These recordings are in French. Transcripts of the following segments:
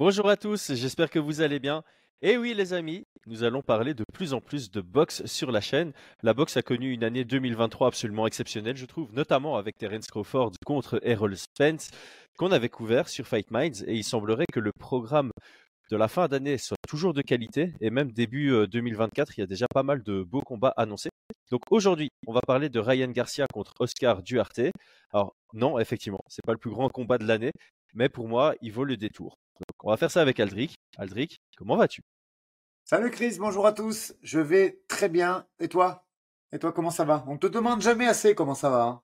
Bonjour à tous, j'espère que vous allez bien. Et oui les amis, nous allons parler de plus en plus de boxe sur la chaîne. La boxe a connu une année 2023 absolument exceptionnelle, je trouve, notamment avec Terence Crawford contre Errol Spence, qu'on avait couvert sur Fight Minds. Et il semblerait que le programme de la fin d'année soit toujours de qualité. Et même début 2024, euh, il y a déjà pas mal de beaux combats annoncés. Donc aujourd'hui, on va parler de Ryan Garcia contre Oscar Duarte. Alors non, effectivement, c'est pas le plus grand combat de l'année, mais pour moi, il vaut le détour on va faire ça avec Aldric. Aldric, comment vas-tu? Salut Chris, bonjour à tous. Je vais très bien. Et toi? Et toi, comment ça va? On te demande jamais assez comment ça va. Hein.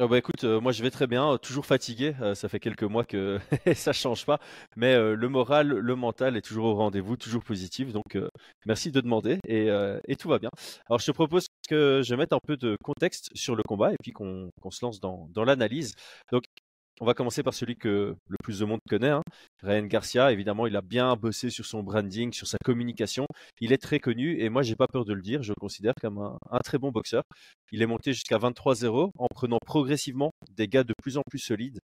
oh bah écoute, euh, moi je vais très bien, toujours fatigué, euh, ça fait quelques mois que ça change pas, mais euh, le moral, le mental est toujours au rendez-vous, toujours positif, donc merci de demander et, tout va bien. Alors je te propose que je mette un peu de contexte sur le combat et puis qu'on se lance dans, dans l'analyse. Donc on va commencer par celui que le plus de monde connaît, hein. Ryan Garcia. Évidemment, il a bien bossé sur son branding, sur sa communication. Il est très connu et moi, j'ai pas peur de le dire. Je le considère comme un, très bon boxeur. Il est monté jusqu'à 23-0 en prenant progressivement des gars de plus en plus solides.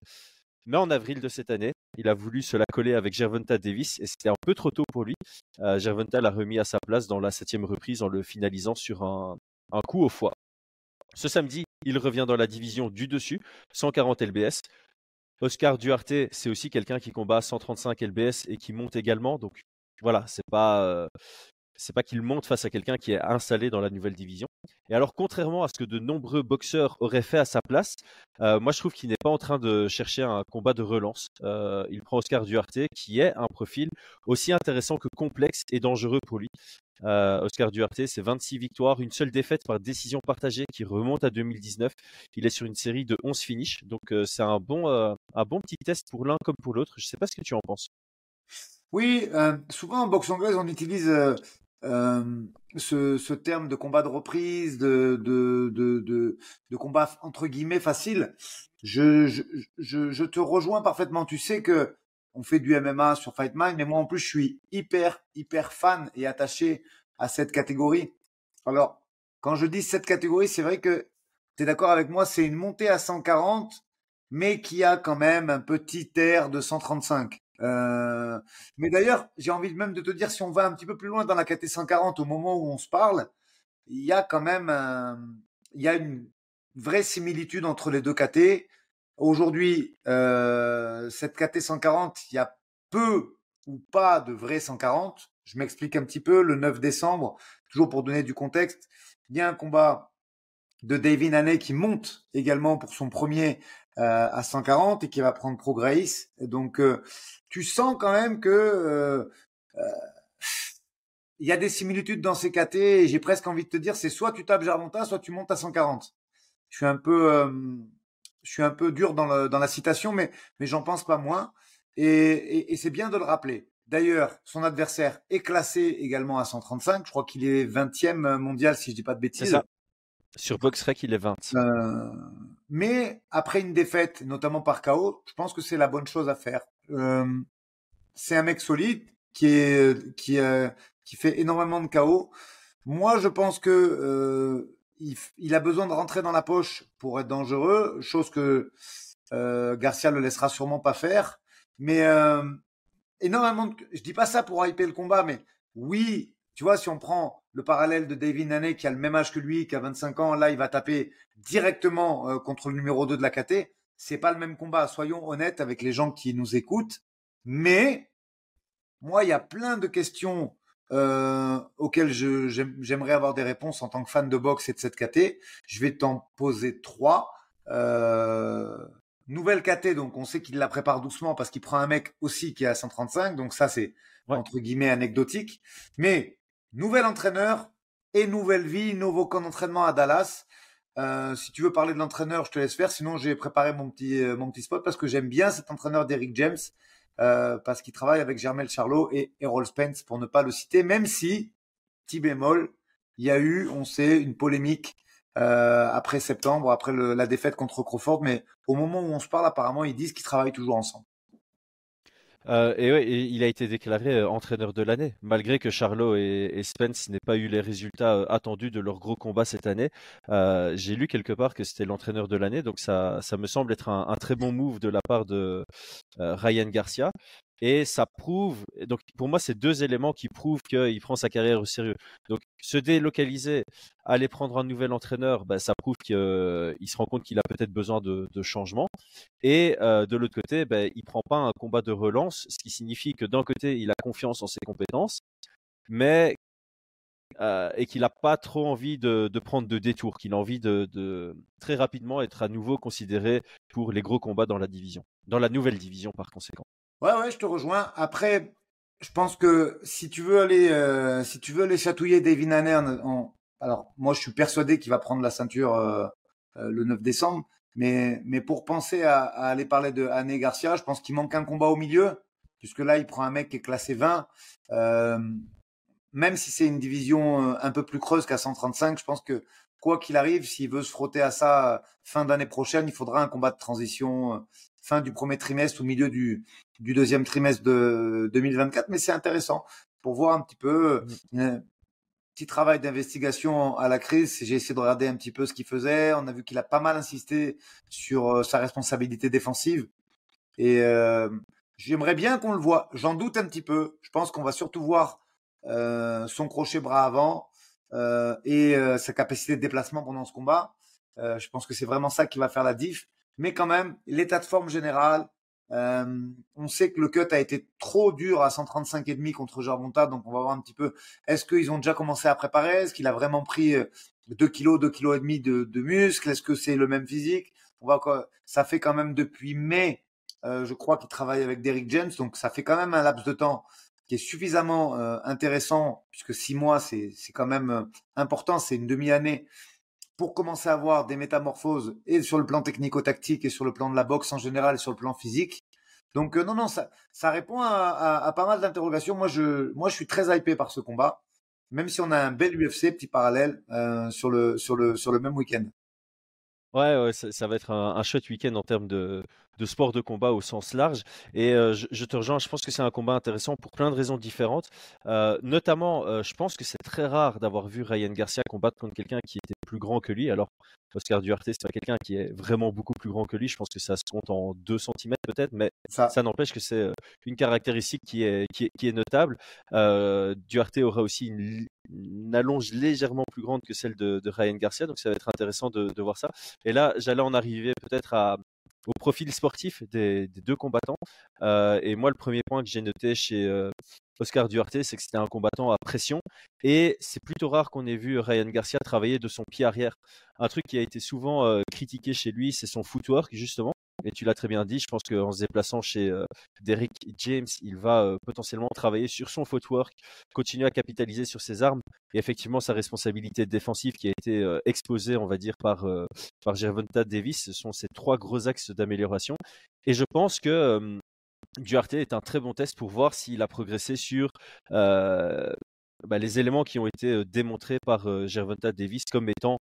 Mais en avril de cette année, il a voulu se la coller avec Gervonta Davis et c'était un peu trop tôt pour lui. Euh, Gervonta l'a remis à sa place dans la septième reprise en le finalisant sur un coup au foie. Ce samedi, il revient dans la division du dessus, 140 LBS. Oscar Duarte, c'est aussi quelqu'un qui combat 135 LBS et qui monte également. Donc voilà, c'est pas euh, c'est pas qu'il monte face à quelqu'un qui est installé dans la nouvelle division. Et alors, contrairement à ce que de nombreux boxeurs auraient fait à sa place, euh, moi je trouve qu'il n'est pas en train de chercher un combat de relance. Euh, il prend Oscar Duarte, qui est un profil aussi intéressant que complexe et dangereux pour lui. Euh, Oscar Duarte, c'est 26 victoires, une seule défaite par décision partagée qui remonte à 2019. Il est sur une série de 11 finishes, donc c'est un bon, un bon petit test pour l'un comme pour l'autre. Je sais pas ce que tu en penses. Oui, souvent en boxe anglaise, on utilise ce, ce, terme de combat de reprise, de, de, de, de, combat entre guillemets facile, je, je, je, je, te rejoins parfaitement. Tu sais que on fait du MMA sur Fight Mind, mais moi en plus je suis hyper hyper fan et attaché à cette catégorie. Alors quand je dis cette catégorie, c'est vrai que tu es d'accord avec moi, c'est une montée à 140, mais qui a quand même un petit air de 135. Euh, mais d'ailleurs, j'ai envie même de te dire, si on va un petit peu plus loin dans la KT 140 au moment où on se parle, il y a quand même il y a une vraie similitude entre les deux KT. Aujourd'hui, euh, cette KT 140, il y a peu ou pas de vrai 140. Je m'explique un petit peu. Le 9 décembre, toujours pour donner du contexte, il y a un combat de David Haney qui monte également pour son premier euh, à 140 et qui va prendre Pro Grace. Donc, euh, tu sens quand même que euh, il y a des similitudes dans ces KT. Et j'ai presque envie de te dire, c'est soit tu tapes Gervonta, soit tu montes à 140. Je suis un peu, je suis un peu dur dans, le, dans la citation, mais mais j'en pense pas moins. Et, et, et c'est bien de le rappeler. D'ailleurs, son adversaire est classé également à 135. Je crois qu'il est 20e mondial, si je dis pas de bêtises. Sur BoxRec, il est 20. Euh, mais après une défaite, notamment par KO, je pense que c'est la bonne chose à faire. Euh, c'est un mec solide qui est qui euh, qui fait énormément de KO. Moi, je pense que euh, il, il, a besoin de rentrer dans la poche pour être dangereux, chose que euh, Garcia le laissera sûrement pas faire. Mais énormément, de, je dis pas ça pour hyper le combat, mais oui, tu vois, si on prend le parallèle de David Nane qui a le même âge que lui, qui a 25 ans, là, il va taper directement euh, contre le numéro 2 de la KT. C'est pas le même combat, soyons honnêtes avec les gens qui nous écoutent. Mais moi, il y a plein de questions euh, auxquelles j'aimerais avoir des réponses en tant que fan de boxe et de cette KT. Je vais t'en poser trois. Euh, nouvelle KT, donc on sait qu'il la prépare doucement parce qu'il prend un mec aussi qui est à 135, donc ça c'est entre guillemets anecdotique. Mais nouvel entraîneur et nouvelle vie, nouveau camp d'entraînement à Dallas. Euh, si tu veux parler de l'entraîneur, je te laisse faire. Sinon, j'ai préparé mon petit euh, mon petit spot parce que j'aime bien cet entraîneur d'Eric James euh, parce qu'il travaille avec Germel Charlot et Errol Spence pour ne pas le citer. Même si, petit bémol, il y a eu, on sait, une polémique après septembre, après la défaite contre Crawford. Mais au moment où on se parle, apparemment, ils disent qu'ils travaillent toujours ensemble. Euh, et, il a été déclaré euh, entraîneur de l'année, malgré que Charlot et, Spence n'aient pas eu les résultats euh, attendus de leur gros combat cette année. J'ai lu quelque part que c'était l'entraîneur de l'année, donc ça, ça me semble être un, très bon move de la part de Ryan Garcia. Et ça prouve, donc pour moi, c'est deux éléments qui prouvent qu'il prend sa carrière au sérieux. Donc se délocaliser, aller prendre un nouvel entraîneur, bah, ça prouve qu'il se rend compte qu'il a peut-être besoin de, changement. Et de l'autre côté, bah, il prend pas un combat de relance, ce qui signifie que d'un côté, il a confiance en ses compétences, mais et qu'il n'a pas trop envie de, prendre de détours, qu'il a envie de, très rapidement être à nouveau considéré pour les gros combats dans la division, dans la nouvelle division par conséquent. Ouais, ouais, je te rejoins. Après, je pense que si tu veux aller, euh, si tu veux aller chatouiller David Hanner, alors moi je suis persuadé qu'il va prendre la ceinture euh, euh, le 9 décembre, mais mais pour penser à, aller parler de Anne Garcia, je pense qu'il manque un combat au milieu, puisque là il prend un mec qui est classé 20. même si c'est une division un peu plus creuse qu'à 135, je pense que quoi qu'il arrive, s'il veut se frotter à ça fin d'année prochaine, il faudra un combat de transition fin du premier trimestre ou milieu du, du deuxième trimestre de 2024. Mais c'est intéressant pour voir un petit peu mmh. un petit travail d'investigation à la crise. J'ai essayé de regarder un petit peu ce qu'il faisait. On a vu qu'il a pas mal insisté sur euh, sa responsabilité défensive. Et euh, j'aimerais bien qu'on le voit. J'en doute un petit peu. Je pense qu'on va surtout voir euh, son crochet bras avant et sa capacité de déplacement pendant ce combat. je pense que c'est vraiment ça qui va faire la diff mais quand même, l'état de forme général, euh, on sait que le cut a été trop dur à 135,5 contre Gervonta, donc on va voir un petit peu. Est-ce qu'ils ont déjà commencé à préparer? Est-ce qu'il a vraiment pris 2 kg, 2 kg et demi de, de muscles Est-ce que c'est le même physique? On va Ça fait quand même depuis mai, euh, je crois qu'il travaille avec Derrick James, donc ça fait quand même un laps de temps qui est suffisamment euh, intéressant, puisque six mois c'est quand même important, c'est une demi-année pour commencer à voir des métamorphoses et sur le plan technico-tactique et sur le plan de la boxe en général et sur le plan physique. Donc euh, non, non, ça, ça répond à, pas mal d'interrogations. Moi je, moi, je suis très hypé par ce combat, même si on a un bel UFC, petit parallèle, euh, sur, le, sur, le, sur le même week-end. Ouais, ouais ça, va être un, chouette week-end en termes de, de, sport de combat au sens large. Et euh, je, te rejoins, je pense que c'est un combat intéressant pour plein de raisons différentes. notamment, je pense que c'est très rare d'avoir vu Ryan Garcia combattre contre quelqu'un qui était plus grand que lui. Alors, Oscar Duarte, c'est quelqu'un qui est vraiment beaucoup plus grand que lui. Je pense que ça se compte en 2 cm peut-être, mais ça, n'empêche que c'est une caractéristique qui est, qui est, notable. Duarte aura aussi une, allonge légèrement plus grande que celle de, Ryan Garcia, donc ça va être intéressant de, voir ça. Et là, j'allais en arriver peut-être à, au profil sportif des, deux combattants. et moi, le premier point que j'ai noté chez, Oscar Duarte, c'est que c'était un combattant à pression. Et c'est plutôt rare qu'on ait vu Ryan Garcia travailler de son pied arrière. Un truc qui a été souvent euh, critiqué chez lui, c'est son footwork, justement. Et tu l'as très bien dit, je pense qu'en se déplaçant chez euh, Derrick James, il va euh, potentiellement travailler sur son footwork, continuer à capitaliser sur ses armes. Et effectivement, sa responsabilité défensive qui a été exposée, on va dire, par, par Gervonta Davis, ce sont ces trois gros axes d'amélioration. Et je pense que Duarte est un très bon test pour voir s'il a progressé sur bah, les éléments qui ont été démontrés par Gervonta Davis comme étant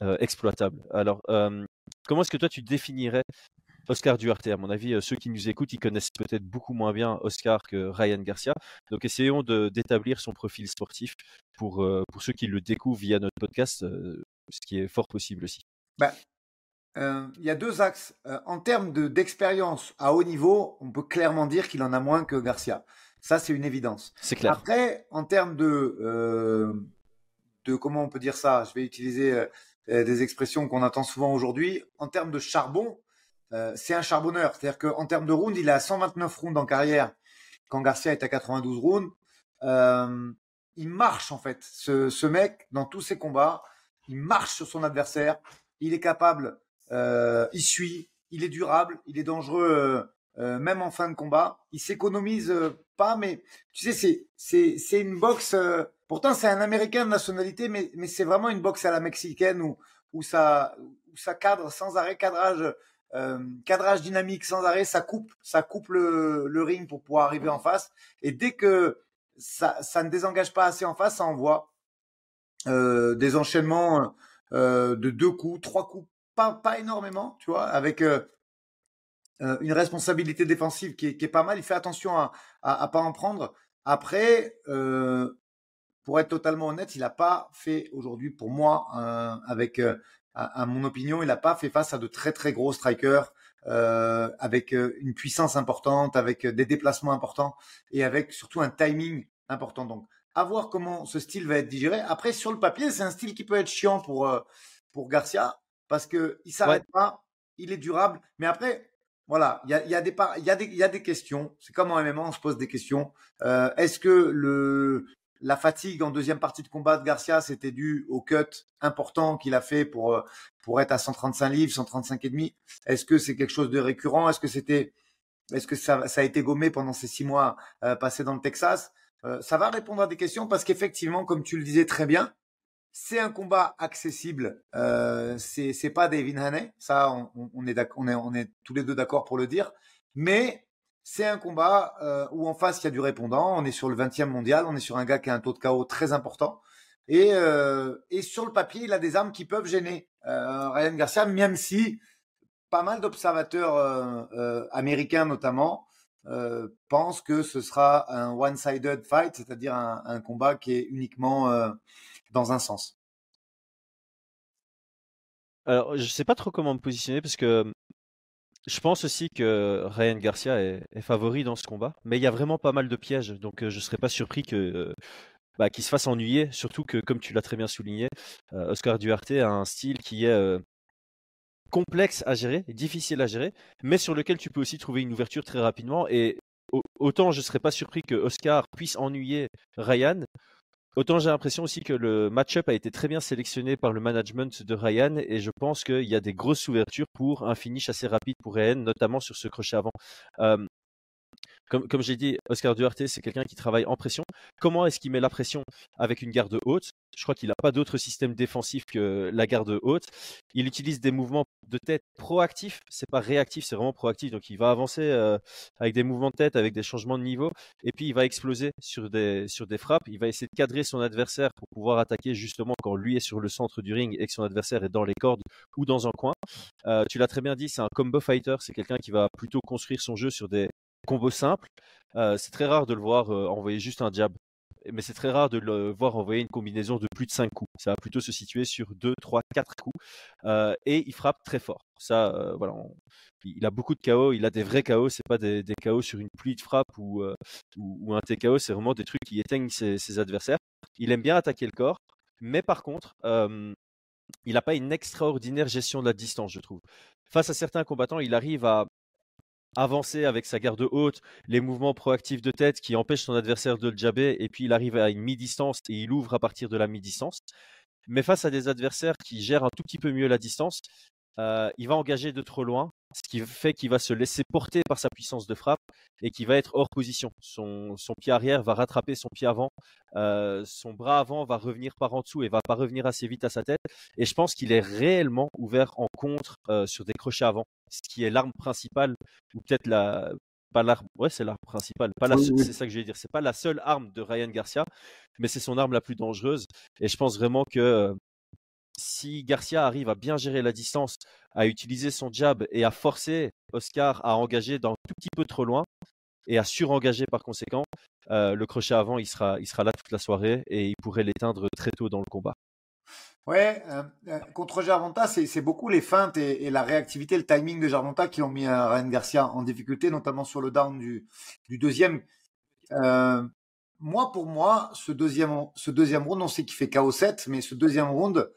exploitables. Alors, comment est-ce que toi tu définirais Oscar Duarte À mon avis, ceux qui nous écoutent, ils connaissent peut-être beaucoup moins bien Oscar que Ryan Garcia. Donc, essayons d'établir son profil sportif pour, pour ceux qui le découvrent via notre podcast, ce qui est fort possible aussi. Bah, euh, il y a deux axes. Euh, en termes d'expérience à haut niveau, on peut clairement dire qu'il en a moins que Garcia. Ça, c'est une évidence. C'est clair. Après, en termes de, euh, de comment on peut dire ça, je vais utiliser des expressions qu'on entend souvent aujourd'hui. En termes de charbon, c'est un charbonneur. C'est-à-dire qu'en termes de rounds, il à 129 rounds en carrière, quand Garcia est à 92 rounds. il marche en fait, ce, ce mec, dans tous ses combats. Il marche sur son adversaire. Il est capable euh, il suit, il est durable, il est dangereux euh, euh, même en fin de combat. Il s'économise pas, mais tu sais, c'est une boxe. pourtant, c'est un Américain de nationalité, mais mais c'est vraiment une boxe à la mexicaine où où ça où ça cadre sans arrêt, cadrage cadrage dynamique sans arrêt, ça coupe ça coupe le, ring pour pouvoir arriver en face. Et dès que ça ne désengage pas assez en face, ça envoie des enchaînements de deux coups, trois coups pas, énormément, tu vois, avec euh, euh, une responsabilité défensive qui est, pas mal. Il fait attention à, à, pas en prendre. Après, euh, pour être totalement honnête, il n'a pas fait aujourd'hui, pour moi, avec à, mon opinion, il n'a pas fait face à de très très gros strikers avec une puissance importante, avec des déplacements importants et avec surtout un timing important. Donc, à voir comment ce style va être digéré. Après, sur le papier, c'est un style qui peut être chiant pour, pour Garcia parce qu'il ne s'arrête pas, il est durable. Mais après, voilà, il y a, y, a des, y, a des, y a des questions. C'est comme en MMA, on se pose des questions. Euh, Est-ce que le, la fatigue en deuxième partie de combat de Garcia, c'était dû au cut important qu'il a fait pour, euh, pour être à 135 livres, 135 et demi Est-ce que c'est quelque chose de récurrent? Est-ce que c'était, est-ce que ça, ça, a été gommé pendant ces six mois euh, passés dans le Texas? Euh, Ça va répondre à des questions parce qu'effectivement, comme tu le disais très bien, c'est un combat accessible. Euh, c'est pas David Haney, ça on, est on, est on est tous les deux d'accord pour le dire. Mais c'est un combat euh, où en face il y a du répondant. On est sur le 20e mondial, on est sur un gars qui a un taux de KO très important. Et, euh, et sur le papier, il a des armes qui peuvent gêner euh, Ryan Garcia, même si pas mal d'observateurs euh, américains notamment pensent que ce sera un one-sided fight, c'est-à-dire un, combat qui est uniquement dans un sens. Alors, je sais pas trop comment me positionner parce que je pense aussi que Ryan Garcia est, favori dans ce combat, mais il y a vraiment pas mal de pièges, donc je serais pas surpris que bah, qu'il se fasse ennuyer, surtout que, comme tu l'as très bien souligné, Oscar Duarte a un style qui est complexe à gérer, difficile à gérer, mais sur lequel tu peux aussi trouver une ouverture très rapidement. Et autant je serais pas surpris que Oscar puisse ennuyer Ryan, Autant j'ai l'impression aussi que le match-up a été très bien sélectionné par le management de Ryan et je pense qu'il y a des grosses ouvertures pour un finish assez rapide pour Ryan, notamment sur ce crochet avant. Comme, comme j'ai dit, Oscar Duarte, c'est quelqu'un qui travaille en pression. Comment est-ce qu'il met la pression avec une garde haute? Je crois qu'il n'a pas d'autre système défensif que la garde haute. Il utilise des mouvements de tête proactifs. C'est pas réactif, c'est vraiment proactif. Donc il va avancer euh, avec des mouvements de tête, avec des changements de niveau, et puis il va exploser sur des sur des frappes. Il va essayer de cadrer son adversaire pour pouvoir attaquer justement quand lui est sur le centre du ring et que son adversaire est dans les cordes ou dans un coin. Euh, tu l'as très bien dit, c'est un combo fighter. C'est quelqu'un qui va plutôt construire son jeu sur des combo simple. c'est très rare de le voir envoyer juste un jab. Mais c'est très rare de le voir envoyer une combinaison de plus de 5 coups. Ça va plutôt se situer sur 2, 3, 4 coups. et il frappe très fort. Ça, voilà, il a beaucoup de KO. Il a des vrais KO. C'est pas des, des, KO sur une pluie de frappe ou, ou, un TKO. C'est vraiment des trucs qui éteignent ses, adversaires. Il aime bien attaquer le corps. Mais par contre, il n'a pas une extraordinaire gestion de la distance, je trouve. Face à certains combattants, il arrive à avancer avec sa garde haute, les mouvements proactifs de tête qui empêchent son adversaire de le jabber, et puis il arrive à une mi-distance et il ouvre à partir de la mi-distance. Mais face à des adversaires qui gèrent un tout petit peu mieux la distance, euh, il va engager de trop loin, ce qui fait qu'il va se laisser porter par sa puissance de frappe et qu'il va être hors position. Son, pied arrière va rattraper son pied avant, euh, son bras avant va revenir par en dessous et va pas revenir assez vite à sa tête. Et je pense qu'il est réellement ouvert en contre euh, sur des crochets avant, ce qui est l'arme principale ou peut-être la pas l'arme, ouais c'est l'arme principale, pas c'est ça que je vais dire, c'est pas la seule arme de Ryan Garcia, mais c'est son arme la plus dangereuse. Et je pense vraiment que si Garcia arrive à bien gérer la distance, à utiliser son jab et à forcer Oscar à engager d'un tout petit peu trop loin et à surengager par conséquent, euh, le crochet avant, il sera, il sera là toute la soirée et il pourrait l'éteindre très tôt dans le combat. Ouais, euh, euh, contre Jarvonta, c'est beaucoup les feintes et, la réactivité, le timing de Jarvonta qui ont mis Ryan Garcia en difficulté, notamment sur le down du, du deuxième. moi, pour moi, ce deuxième, ce deuxième round, on sait qu'il fait KO 7, mais ce deuxième round,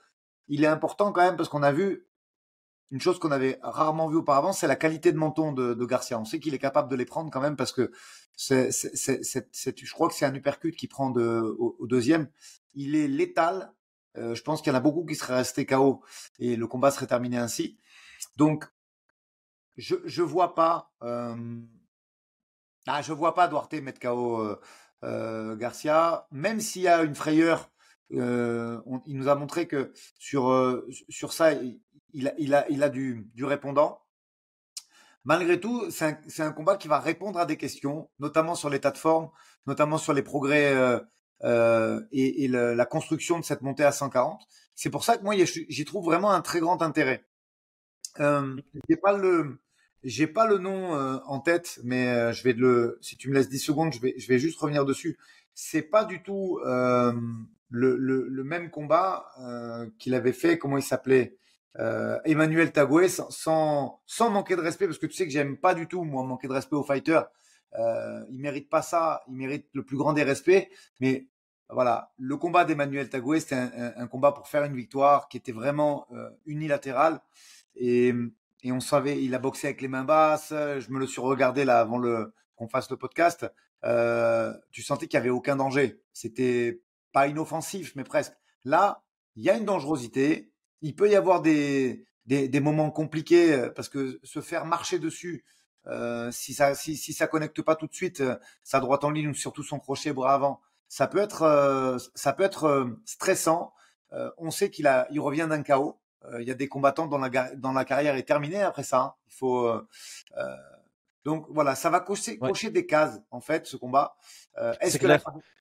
il est important quand même parce qu'on a vu une chose qu'on avait rarement vue auparavant, c'est la qualité de menton de, Garcia. On sait qu'il est capable de les prendre quand même parce que je crois que c'est un uppercut qui prend au, deuxième. Il est létal. Euh, je pense qu'il y en a beaucoup qui seraient restés KO et le combat serait terminé ainsi. Donc, je je vois pas. Euh, ah, je vois pas Duarte mettre KO euh, euh, Garcia, même s'il y a une frayeur euh, il nous a montré que sur, euh, sur ça, il, a, il, a, il a du, du répondant. Malgré tout, c'est un, un, combat qui va répondre à des questions, notamment sur l'état de forme, notamment sur les progrès euh, euh et, et le, la construction de cette montée à 140. C'est pour ça que moi, j'y trouve vraiment un très grand intérêt. Euh, j'ai pas le, j'ai pas le nom en tête, mais je vais le, si tu me laisses 10 secondes, je vais, je vais juste revenir dessus. C'est pas du tout le, le, le, même combat euh, qu'il avait fait, comment il s'appelait euh, Emmanuel Tagoué sans, sans, manquer de respect, parce que tu sais que j'aime pas du tout, moi, manquer de respect aux fighters. Euh, il mérite pas ça, il mérite le plus grand des respects. Mais voilà, le combat d'Emmanuel Tagoué, c'était un, combat pour faire une victoire qui était vraiment euh, unilatérale. Et, et, on savait, il a boxé avec les mains basses. Je me le suis regardé là avant le qu'on fasse le podcast. Euh, tu sentais qu'il y avait aucun danger. C'était pas inoffensif, mais presque. Là, il y a une dangerosité il peut y avoir des, des, moments compliqués euh, parce que se faire marcher dessus, euh, si ça si, ça connecte pas tout de suite euh, sa droite en ligne ou surtout son crochet bras avant, ça peut être ça peut être stressant. on sait qu'il a il revient d'un chaos. il y a des combattants dont la dans la carrière est terminée après ça. Hein. Il faut donc voilà, ça va cocher, cocher des cases en fait ce combat. est-ce que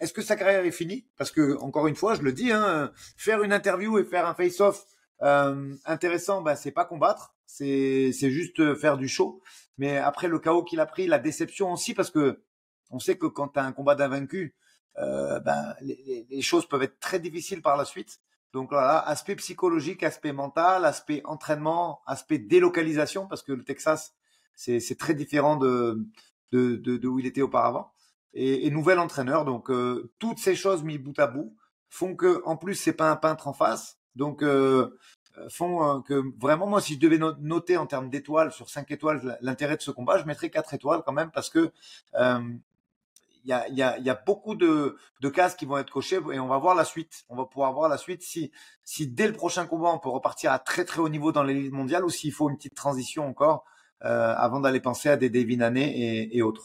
est-ce que sa carrière est finie? Parce que encore une fois, je le dis, hein, faire une interview et faire un face-off euh, intéressant, bah, c'est pas combattre, c'est c'est juste faire du show. Mais après le chaos qu'il a pris, la déception aussi, parce que on sait que quand tu as un combat d'invaincu, euh, ben, les, les, choses peuvent être très difficiles par la suite. Donc voilà, aspect psychologique, aspect mental, aspect entraînement, aspect délocalisation, parce que le Texas, c'est très différent de, de, de, de, où il était auparavant. Et, et nouvel entraîneur, donc euh, toutes ces choses mises bout à bout font que, en plus, c'est pas un peintre en face, donc, euh, euh, font euh, que vraiment, moi, si je devais noter en termes d'étoiles sur 5 étoiles l'intérêt de ce combat, je mettrais 4 étoiles quand même parce que il y a, y, a, y a, beaucoup de, de cases qui vont être cochées et on va voir la suite. On va pouvoir voir la suite si, si dès le prochain combat on peut repartir à très très haut niveau dans l'élite mondiale ou s'il faut une petite transition encore euh, avant d'aller penser à des Devin et, autres.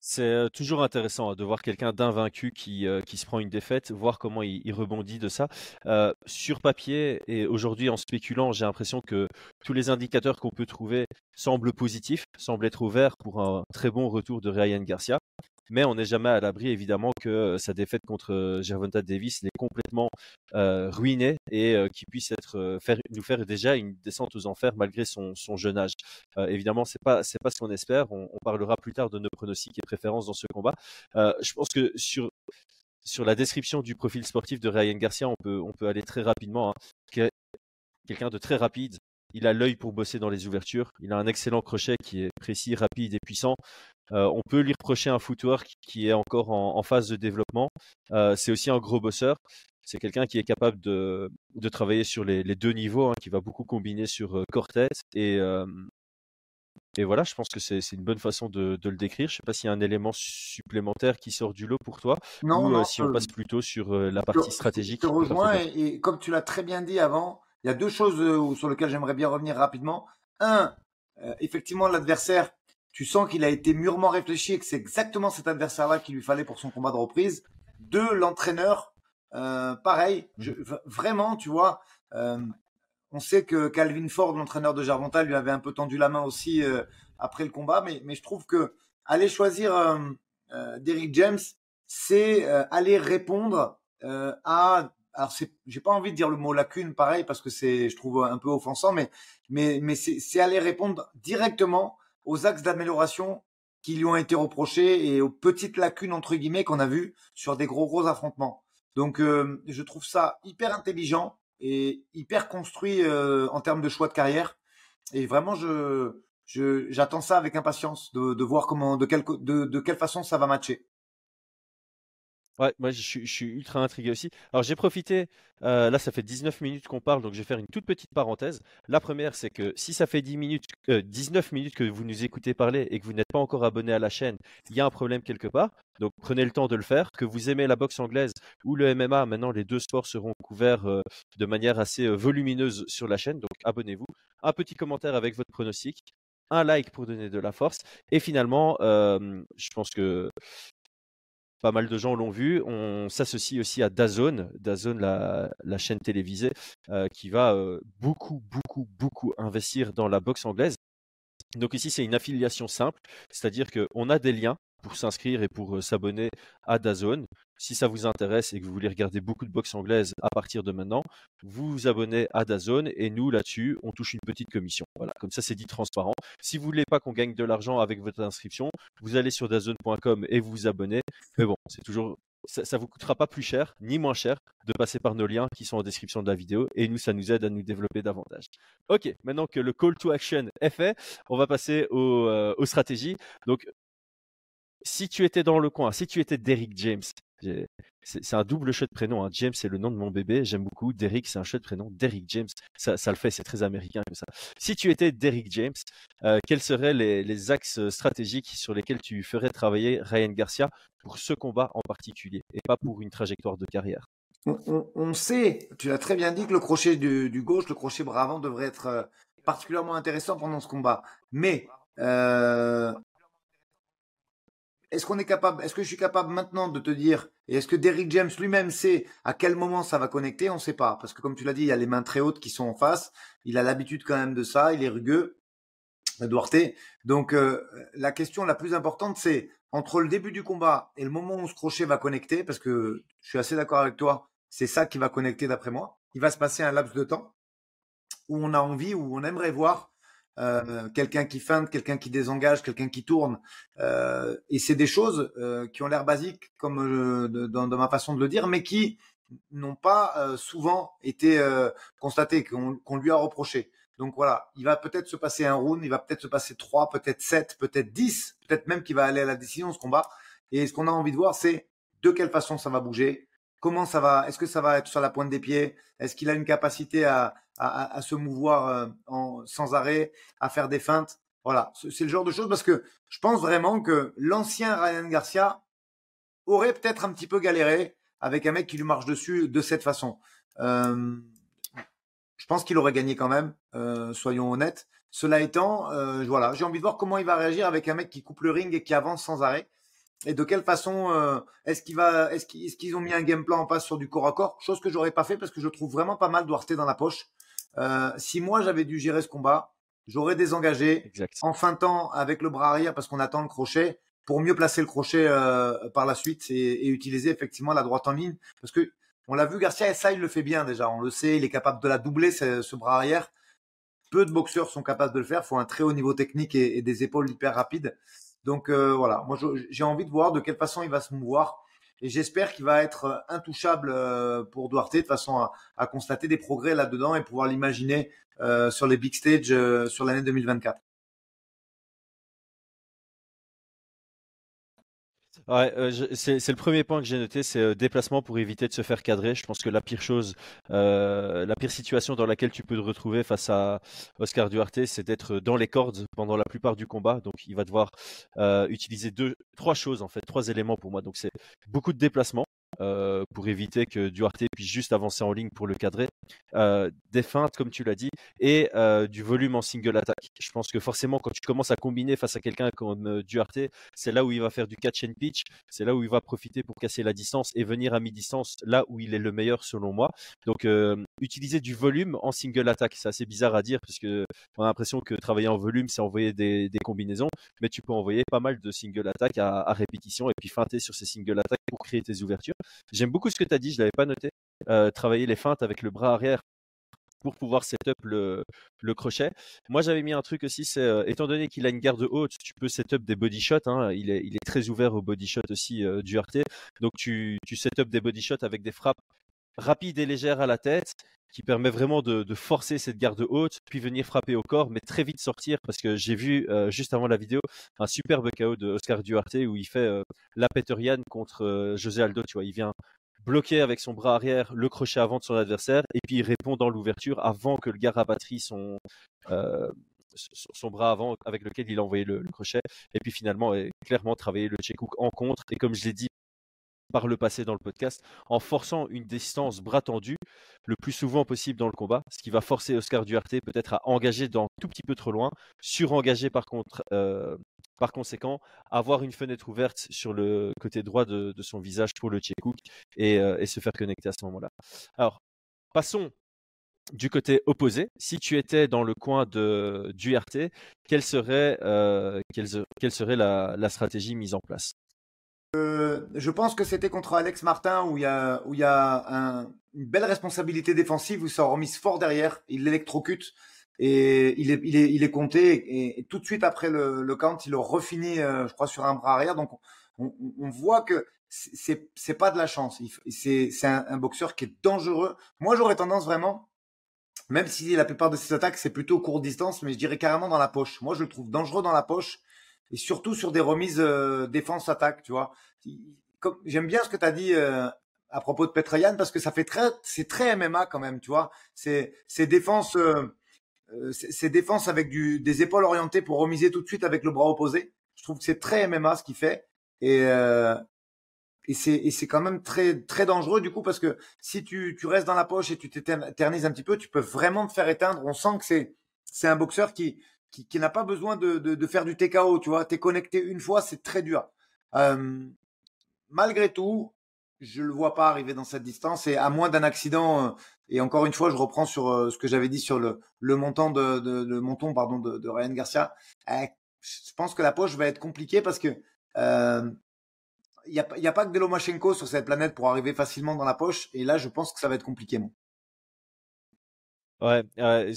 C'est toujours intéressant hein, de voir quelqu'un d'invaincu qui, qui se prend une défaite, voir comment il, rebondit de ça. sur papier et aujourd'hui en spéculant, j'ai l'impression que tous les indicateurs qu'on peut trouver semblent positifs, semblent être ouverts pour un très bon retour de Ryan Garcia mais on n'est jamais à l'abri évidemment que euh, sa défaite contre euh, Gervonta Davis l'ait complètement euh, ruiné et qu'il puisse être nous faire déjà une descente aux enfers malgré son, jeune âge. évidemment, c'est pas pas ce qu'on espère. On, parlera plus tard de nos pronostics et préférences dans ce combat. je pense que sur sur la description du profil sportif de Ryan Garcia, on peut on peut aller très rapidement. Hein. Quelqu'un de très rapide, il a l'œil pour bosser dans les ouvertures. Il a un excellent crochet qui est précis, rapide et puissant. Euh, on peut lui reprocher un footwork qui est encore en, phase de développement. Euh, c'est aussi un gros bosseur. C'est quelqu'un qui est capable de, travailler sur les, deux niveaux, hein, qui va beaucoup combiner sur euh, Cortez. Et, et voilà, je pense que c'est une bonne façon de, le décrire. Je ne sais pas s'il y a un élément supplémentaire qui sort du lot pour toi, non, ou si on passe plutôt sur la partie stratégique. Je te rejoins, et, comme tu l'as très bien dit avant, il y a deux choses sur lesquelles j'aimerais bien revenir rapidement. Un, effectivement, l'adversaire tu sens qu'il a été mûrement réfléchi et que c'est exactement cet adversaire-là qu'il lui fallait pour son combat de reprise. Deux, l'entraîneur, euh, pareil, je, vraiment, tu vois, euh, on sait que Calvin Ford, l'entraîneur de Gervonta, lui avait un peu tendu la main aussi euh, après le combat, mais, mais je trouve que aller choisir euh, euh, Derrick James, c'est aller répondre à alors j'ai pas envie de dire le mot lacune pareil parce que c'est je trouve un peu offensant mais mais mais c'est aller répondre directement aux axes d'amélioration qui lui ont été reprochés et aux petites lacunes entre guillemets qu'on a vues sur des gros gros affrontements. Donc euh, je trouve ça hyper intelligent et hyper construit euh, en termes de choix de carrière. Et vraiment je j'attends ça avec impatience de, de voir comment de quelle de, de quelle façon ça va matcher. Ouais, moi je suis, ultra intrigué aussi. Alors j'ai profité, euh, là ça fait 19 minutes qu'on parle, donc je vais faire une toute petite parenthèse. La première, c'est que si ça fait 10 minutes, 19 minutes que vous nous écoutez parler et que vous n'êtes pas encore abonné à la chaîne, il y a un problème quelque part. Donc prenez le temps de le faire. Que vous aimez la boxe anglaise ou le MMA, maintenant les deux sports seront couverts euh, de manière assez euh, volumineuse sur la chaîne, donc abonnez-vous. Un petit commentaire avec votre pronostic, un like pour donner de la force. Et finalement, je pense que pas mal de gens l'ont vu. On s'associe aussi à Dazone, Dazone la, chaîne télévisée, euh, qui va euh, beaucoup, beaucoup, beaucoup investir dans la boxe anglaise. Donc ici, c'est une affiliation simple, c'est-à-dire qu'on a des liens pour s'inscrire et pour euh, s'abonner à Dazone. Si ça vous intéresse et que vous voulez regarder beaucoup de boxe anglaise à partir de maintenant, vous vous abonnez à Dazone et nous là-dessus, on touche une petite commission. Voilà, comme ça c'est dit transparent. Si vous voulez pas qu'on gagne de l'argent avec votre inscription, vous allez sur dazone.com et vous vous abonnez. Mais bon, c'est toujours ça, ne vous coûtera pas plus cher ni moins cher de passer par nos liens qui sont en description de la vidéo et nous, ça nous aide à nous développer davantage. Ok, maintenant que le call to action est fait, on va passer aux, aux stratégies. Donc, si tu étais dans le coin, si tu étais Derrick James, c'est un double de prénom. Hein. James, c'est le nom de mon bébé. J'aime beaucoup. Derrick, c'est un de prénom. Derrick James, ça, le fait. C'est très américain comme ça. Si tu étais Derrick James, euh, quels seraient les, axes stratégiques sur lesquels tu ferais travailler Ryan Garcia pour ce combat en particulier et pas pour une trajectoire de carrière? On, sait, tu l'as très bien dit, que le crochet du, gauche, le crochet bras avant devrait être euh, particulièrement intéressant pendant ce combat. Mais euh, est-ce qu'on est capable, est-ce que je suis capable maintenant de te dire, et est-ce que Derrick James lui-même sait à quel moment ça va connecter On ne sait pas, parce que comme tu l'as dit, il y a les mains très hautes qui sont en face. Il a l'habitude quand même de ça, il est rugueux, Duarte. Donc euh, la question la plus importante, c'est entre le début du combat et le moment où ce crochet va connecter, parce que je suis assez d'accord avec toi, c'est ça qui va connecter d'après moi. Il va se passer un laps de temps où on a envie, où on aimerait voir euh, quelqu'un qui feinte, quelqu'un qui désengage, quelqu'un qui tourne. Euh, et c'est des choses euh, qui ont l'air basiques, comme dans, ma façon de le dire, mais qui n'ont pas souvent été constatées, qu'on lui a reproché. Donc voilà, il va peut-être se passer un round, il va peut-être se passer trois, peut-être sept, peut-être dix, peut-être même qu'il va aller à la décision ce combat. Et ce qu'on a envie de voir, c'est de quelle façon ça va bouger, comment ça va, est-ce que ça va être sur la pointe des pieds, est-ce qu'il a une capacité à, se mouvoir euh, sans arrêt, à faire des feintes? Voilà, c'est le genre de choses parce que je pense vraiment que l'ancien Ryan Garcia aurait peut-être un petit peu galéré avec un mec qui lui marche dessus de cette façon. Euh, je pense qu'il aurait gagné quand même, euh, soyons honnêtes. Cela étant, voilà, j'ai envie de voir comment il va réagir avec un mec qui coupe le ring et qui avance sans arrêt. Et de quelle façon est-ce qu'il va, est-ce qu'ils ont mis un game plan en passe sur du corps à corps, chose que j'aurais pas fait parce que je trouve vraiment pas mal Duarte dans la poche. Euh, si moi j'avais dû gérer ce combat, j'aurais désengagé en fin de temps avec le bras arrière parce qu'on attend le crochet pour mieux placer le crochet euh, par la suite et, utiliser effectivement la droite en ligne parce que on l'a vu Garcia et ça il le fait bien déjà, on le sait, il est capable de la doubler ce, bras arrière. Peu de boxeurs sont capables de le faire, il faut un très haut niveau technique et, des épaules hyper rapides. Donc euh, voilà, moi j'ai envie de voir de quelle façon il va se mouvoir et j'espère qu'il va être euh, intouchable euh, pour Duarte de façon à, constater des progrès là-dedans et pouvoir l'imaginer euh, sur les big stages sur l'année 2024. Ouais, c'est le premier point que j'ai noté, c'est déplacement pour éviter de se faire cadrer. Je pense que la pire chose, la pire situation dans laquelle tu peux te retrouver face à Oscar Duarte, c'est d'être dans les cordes pendant la plupart du combat. Donc, il va devoir utiliser deux, trois choses en fait, trois éléments pour moi. Donc, c'est beaucoup de déplacement. Euh, pour éviter que Duarte puisse juste avancer en ligne pour le cadrer. Euh, des feintes, comme tu l'as dit, et euh, du volume en single attack. Je pense que forcément, quand tu commences à combiner face à quelqu'un comme Duarte, c'est là où il va faire du catch and pitch, c'est là où il va profiter pour casser la distance et venir à mi-distance, là où il est le meilleur selon moi. Donc, utiliser du volume en single attack, c'est assez bizarre à dire, parce que on a l'impression que travailler en volume, c'est envoyer des, combinaisons, mais tu peux envoyer pas mal de single attack à, répétition et puis feinter sur ces single attack pour créer tes ouvertures. J'aime beaucoup ce que tu as dit, je l'avais pas noté. Euh, travailler les feintes avec le bras arrière pour pouvoir setup le, le crochet. Moi, j'avais mis un truc aussi, c'est euh, étant donné qu'il a une garde haute, tu peux setup des body shots. Hein, il, est, très ouvert au body shot aussi euh, du RT. Donc, tu, tu setup des body shots avec des frappes rapides et légères à la tête qui permet vraiment de, forcer cette garde haute, puis venir frapper au corps, mais très vite sortir, parce que j'ai vu euh, juste avant la vidéo un superbe KO de Oscar Duarte où il fait euh, la Peterian contre euh, José Aldo, tu vois, il vient bloquer avec son bras arrière le crochet avant de son adversaire, et puis il répond dans l'ouverture avant que le gars rabatterie son, son bras avant avec lequel il a envoyé le, crochet, et puis finalement, clairement travailler le check hook en contre, et comme je l'ai dit par le passé dans le podcast, en forçant une distance bras tendu le plus souvent possible dans le combat, ce qui va forcer Oscar Duarte peut-être à engager dans tout petit peu trop loin, surengager par contre, euh, conséquent, avoir une fenêtre ouverte sur le côté droit de, son visage pour le check hook et, euh, et se faire connecter à ce moment-là. Alors, passons du côté opposé, si tu étais dans le coin de Duarte, quelle serait, euh, quelle, serait la stratégie mise en place? Euh, je pense que c'était contre Alex Martin où il y a, une belle responsabilité défensive où il s'est remis fort derrière, il l'électrocute et il est, compté. Et, tout de suite après le, count, il le refinit, euh, je crois, sur un bras arrière. Donc, on, voit que c'est, c'est pas de la chance. C'est, c'est un, un, boxeur qui est dangereux. Moi, j'aurais tendance vraiment, même si la plupart de ses attaques, c'est plutôt courte distance, mais je dirais carrément dans la poche. Moi, je le trouve dangereux dans la poche et surtout sur des remises euh, défense-attaque, tu vois. J'aime bien ce que tu as dit euh, à propos de Petrayan parce que ça fait très, c'est très MMA quand même, tu vois. C'est, défense, euh, euh c'est défense avec du, des épaules orientées pour remiser tout de suite avec le bras opposé. Je trouve que c'est très MMA ce qu'il fait et euh, et c'est quand même très très dangereux du coup parce que si tu tu restes dans la poche et tu t'éternises un petit peu, tu peux vraiment te faire éteindre. On sent que c'est c'est un boxeur qui qui, qui n'a pas besoin de, de, de faire du TKO, tu vois. T'es connecté une fois, c'est très dur. Euh, malgré tout, je le vois pas arriver dans cette distance et à moins d'un accident. Euh, et encore une fois, je reprends sur euh, ce que j'avais dit sur le, le montant de, de, de monton pardon de, de Ryan Garcia. Eh, je pense que la poche va être compliquée parce que il n'y a, y a pas que de Lomachenko sur cette planète pour arriver facilement dans la poche. Et là, je pense que ça va être compliqué, moi. Ouais, euh,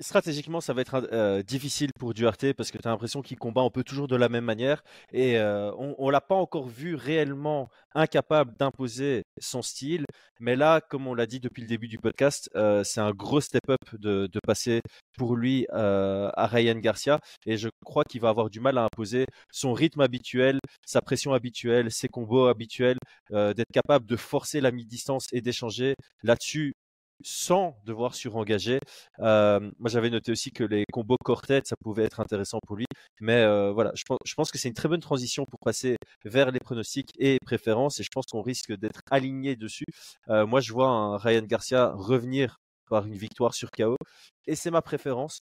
stratégiquement, ça va être euh, difficile pour Duarte parce que tu as l'impression qu'il combat un peu toujours de la même manière et euh, on ne l'a pas encore vu réellement incapable d'imposer son style. Mais là, comme on l'a dit depuis le début du podcast, euh, c'est un gros step-up de, de, passer pour lui à Ryan Garcia et je crois qu'il va avoir du mal à imposer son rythme habituel, sa pression habituelle, ses combos habituels, d'être capable de forcer la mi-distance et d'échanger. Là-dessus, sans devoir surengager. Moi, j'avais noté aussi que les combos corps-tête, ça pouvait être intéressant pour lui. Mais voilà, je pense, que c'est une très bonne transition pour passer vers les pronostics et préférences. Et je pense qu'on risque d'être aligné dessus. Moi, je vois Ryan Garcia revenir par une victoire sur KO. Et c'est ma préférence.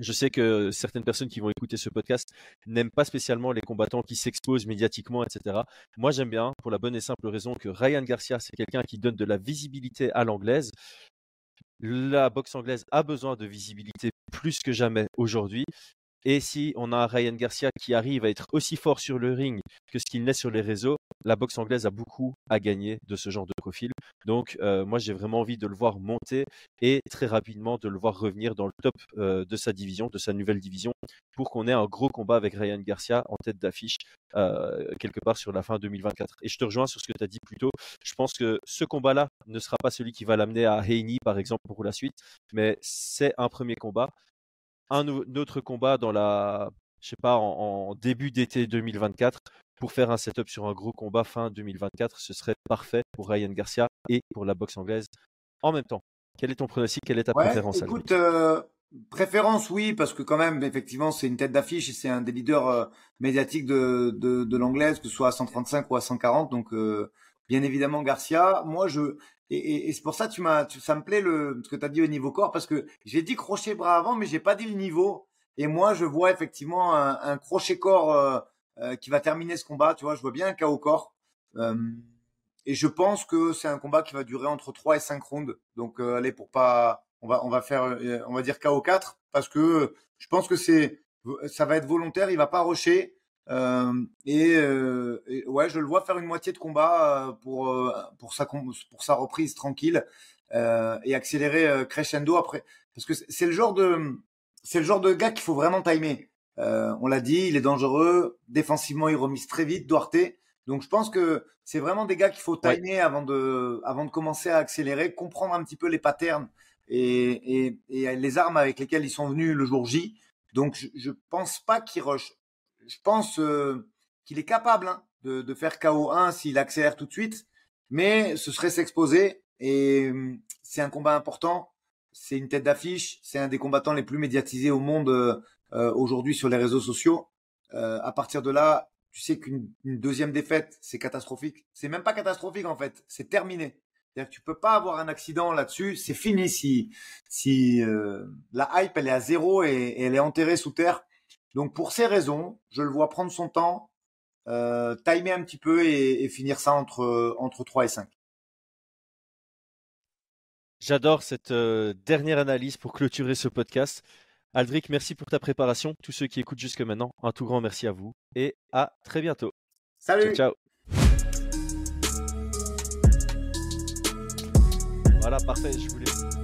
Je sais que certaines personnes qui vont écouter ce podcast n'aiment pas spécialement les combattants qui s'exposent médiatiquement, etc. Moi, j'aime bien pour la bonne et simple raison que Ryan Garcia, c'est quelqu'un qui donne de la visibilité à l'anglaise. La boxe anglaise a besoin de visibilité plus que jamais aujourd'hui. Et si on a Ryan Garcia qui arrive à être aussi fort sur le ring que ce qu'il n'est sur les réseaux, la boxe anglaise a beaucoup à gagner de ce genre de profil. Donc euh, moi j'ai vraiment envie de le voir monter et très rapidement de le voir revenir dans le top euh, de sa division, de sa nouvelle division, pour qu'on ait un gros combat avec Ryan Garcia en tête d'affiche euh, quelque part sur la fin 2024. Et je te rejoins sur ce que tu as dit plus tôt. Je pense que ce combat-là ne sera pas celui qui va l'amener à Heini par exemple pour la suite, mais c'est un premier combat un autre combat dans la, je sais pas, en, début d'été 2024 pour faire un setup sur un gros combat fin 2024, ce serait parfait pour Ryan Garcia et pour la boxe anglaise en même temps. Quel est ton pronostic? Quelle est ta préférence Écoute, euh, préférence, oui, parce que quand même, effectivement, c'est une tête d'affiche et c'est un des leaders euh, médiatiques de, de, de l'anglaise, que ce soit à 135 ou à 140. Donc, euh, bien évidemment, Garcia. Moi, je et, et, c'est pour ça tu m'as, ça me plaît le ce que tu as dit au niveau corps parce que j'ai dit crochet bras avant, mais j'ai pas dit le niveau. Et moi, je vois effectivement un, un crochet corps euh, euh, qui va terminer ce combat. Tu vois, je vois bien un KO corps. Euh, et je pense que c'est un combat qui va durer entre 3 et 5 rounds. Donc, allez, pour pas, on va, on va faire, on va dire KO 4 parce que je pense que c'est, ça va être volontaire. Il va pas rusher. Euh, et, euh, et, ouais, je le vois faire une moitié de combat euh, pour euh, pour sa pour sa reprise tranquille euh, et accélérer crescendo après, parce que c'est le genre de c'est le genre de gars qu'il faut vraiment timer. on l'a dit, il est dangereux. Défensivement, il remise très vite, Duarte. Donc je pense que c'est vraiment des gars qu'il faut timer avant de avant de commencer à accélérer, comprendre un petit peu les patterns et, et, et les armes avec lesquelles ils sont venus le jour J. Donc je, je pense pas qu'il rush je pense euh, qu'il est capable hein, de, de, faire KO1 s'il accélère tout de suite, mais ce serait s'exposer et euh, c'est un combat important. C'est une tête d'affiche, c'est un des combattants les plus médiatisés au monde euh, aujourd'hui sur les réseaux sociaux. à partir de là, tu sais qu'une deuxième défaite, c'est catastrophique. C'est même pas catastrophique en fait, c'est terminé. C'est-à-dire que tu peux pas avoir un accident là-dessus, c'est fini si si la hype elle est à zéro et elle est enterrée sous terre donc pour ces raisons, je le vois prendre son temps, euh, timer un petit peu et, finir ça entre, entre 3 et 5. J'adore cette euh, dernière analyse pour clôturer ce podcast. Aldric, merci pour ta préparation. Tous ceux qui écoutent jusque maintenant, un tout grand merci à vous et à très bientôt. Salut. ciao. Voilà, parfait. Je voulais.